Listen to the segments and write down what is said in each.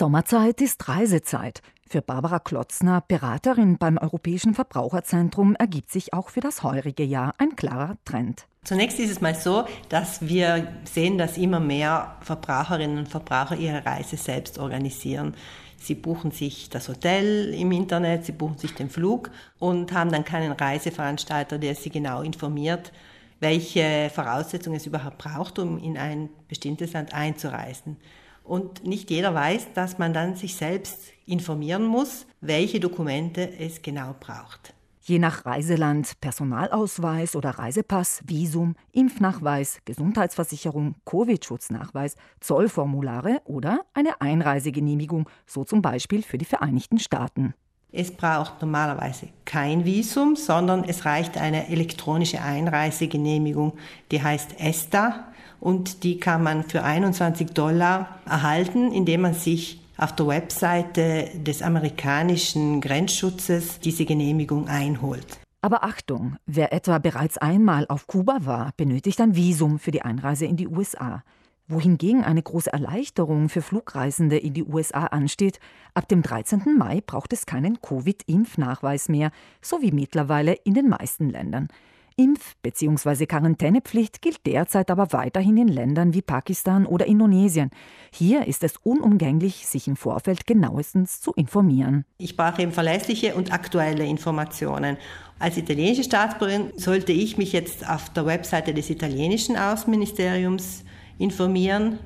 Sommerzeit ist Reisezeit. Für Barbara Klotzner, Beraterin beim Europäischen Verbraucherzentrum, ergibt sich auch für das heurige Jahr ein klarer Trend. Zunächst ist es mal so, dass wir sehen, dass immer mehr Verbraucherinnen und Verbraucher ihre Reise selbst organisieren. Sie buchen sich das Hotel im Internet, sie buchen sich den Flug und haben dann keinen Reiseveranstalter, der sie genau informiert, welche Voraussetzungen es überhaupt braucht, um in ein bestimmtes Land einzureisen. Und nicht jeder weiß, dass man dann sich selbst informieren muss, welche Dokumente es genau braucht. Je nach Reiseland Personalausweis oder Reisepass, Visum, Impfnachweis, Gesundheitsversicherung, Covid-Schutznachweis, Zollformulare oder eine Einreisegenehmigung, so zum Beispiel für die Vereinigten Staaten. Es braucht normalerweise kein Visum, sondern es reicht eine elektronische Einreisegenehmigung, die heißt ESTA und die kann man für 21 Dollar erhalten, indem man sich auf der Webseite des amerikanischen Grenzschutzes diese Genehmigung einholt. Aber Achtung, wer etwa bereits einmal auf Kuba war, benötigt ein Visum für die Einreise in die USA wohingegen eine große Erleichterung für Flugreisende in die USA ansteht. Ab dem 13. Mai braucht es keinen Covid-Impfnachweis mehr, so wie mittlerweile in den meisten Ländern. Impf- bzw. Quarantänepflicht gilt derzeit aber weiterhin in Ländern wie Pakistan oder Indonesien. Hier ist es unumgänglich, sich im Vorfeld genauestens zu informieren. Ich brauche eben verlässliche und aktuelle Informationen. Als italienische Staatsbürgerin sollte ich mich jetzt auf der Webseite des italienischen Außenministeriums informieren.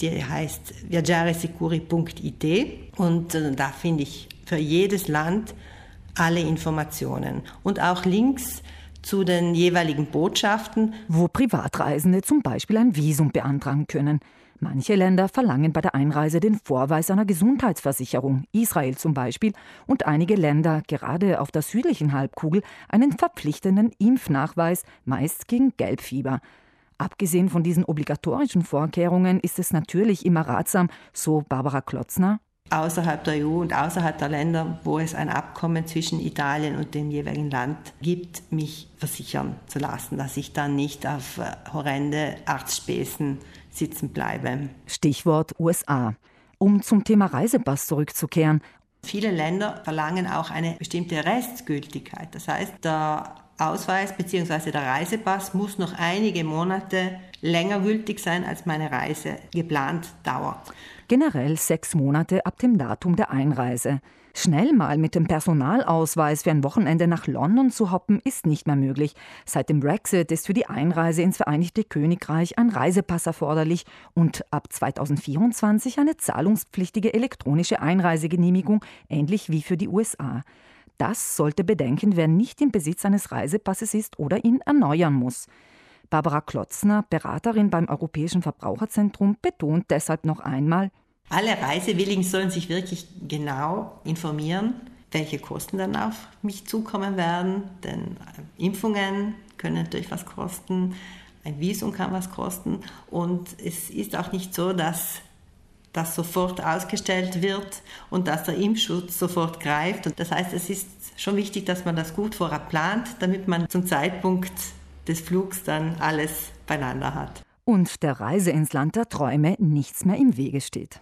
Die heißt viaggiaresicuri.it und äh, da finde ich für jedes Land alle Informationen und auch Links zu den jeweiligen Botschaften, wo Privatreisende zum Beispiel ein Visum beantragen können. Manche Länder verlangen bei der Einreise den Vorweis einer Gesundheitsversicherung, Israel zum Beispiel, und einige Länder, gerade auf der südlichen Halbkugel, einen verpflichtenden Impfnachweis, meist gegen Gelbfieber. Abgesehen von diesen obligatorischen Vorkehrungen ist es natürlich immer ratsam, so Barbara Klotzner, außerhalb der EU und außerhalb der Länder, wo es ein Abkommen zwischen Italien und dem jeweiligen Land gibt, mich versichern zu lassen, dass ich dann nicht auf äh, horrende Arztspäßen sitzen bleibe. Stichwort USA. Um zum Thema Reisepass zurückzukehren. Viele Länder verlangen auch eine bestimmte Restgültigkeit. Das heißt, der Ausweis bzw. der Reisepass muss noch einige Monate länger gültig sein, als meine Reise geplant dauert. Generell sechs Monate ab dem Datum der Einreise. Schnell mal mit dem Personalausweis für ein Wochenende nach London zu hoppen, ist nicht mehr möglich. Seit dem Brexit ist für die Einreise ins Vereinigte Königreich ein Reisepass erforderlich und ab 2024 eine zahlungspflichtige elektronische Einreisegenehmigung, ähnlich wie für die USA. Das sollte bedenken, wer nicht im Besitz eines Reisepasses ist oder ihn erneuern muss. Barbara Klotzner, Beraterin beim Europäischen Verbraucherzentrum, betont deshalb noch einmal, alle Reisewilligen sollen sich wirklich genau informieren, welche Kosten dann auf mich zukommen werden, denn Impfungen können natürlich was kosten, ein Visum kann was kosten und es ist auch nicht so, dass das sofort ausgestellt wird und dass der Impfschutz sofort greift. Und das heißt, es ist schon wichtig, dass man das gut vorab plant, damit man zum Zeitpunkt des Flugs dann alles beieinander hat. Und der Reise ins Land der Träume nichts mehr im Wege steht.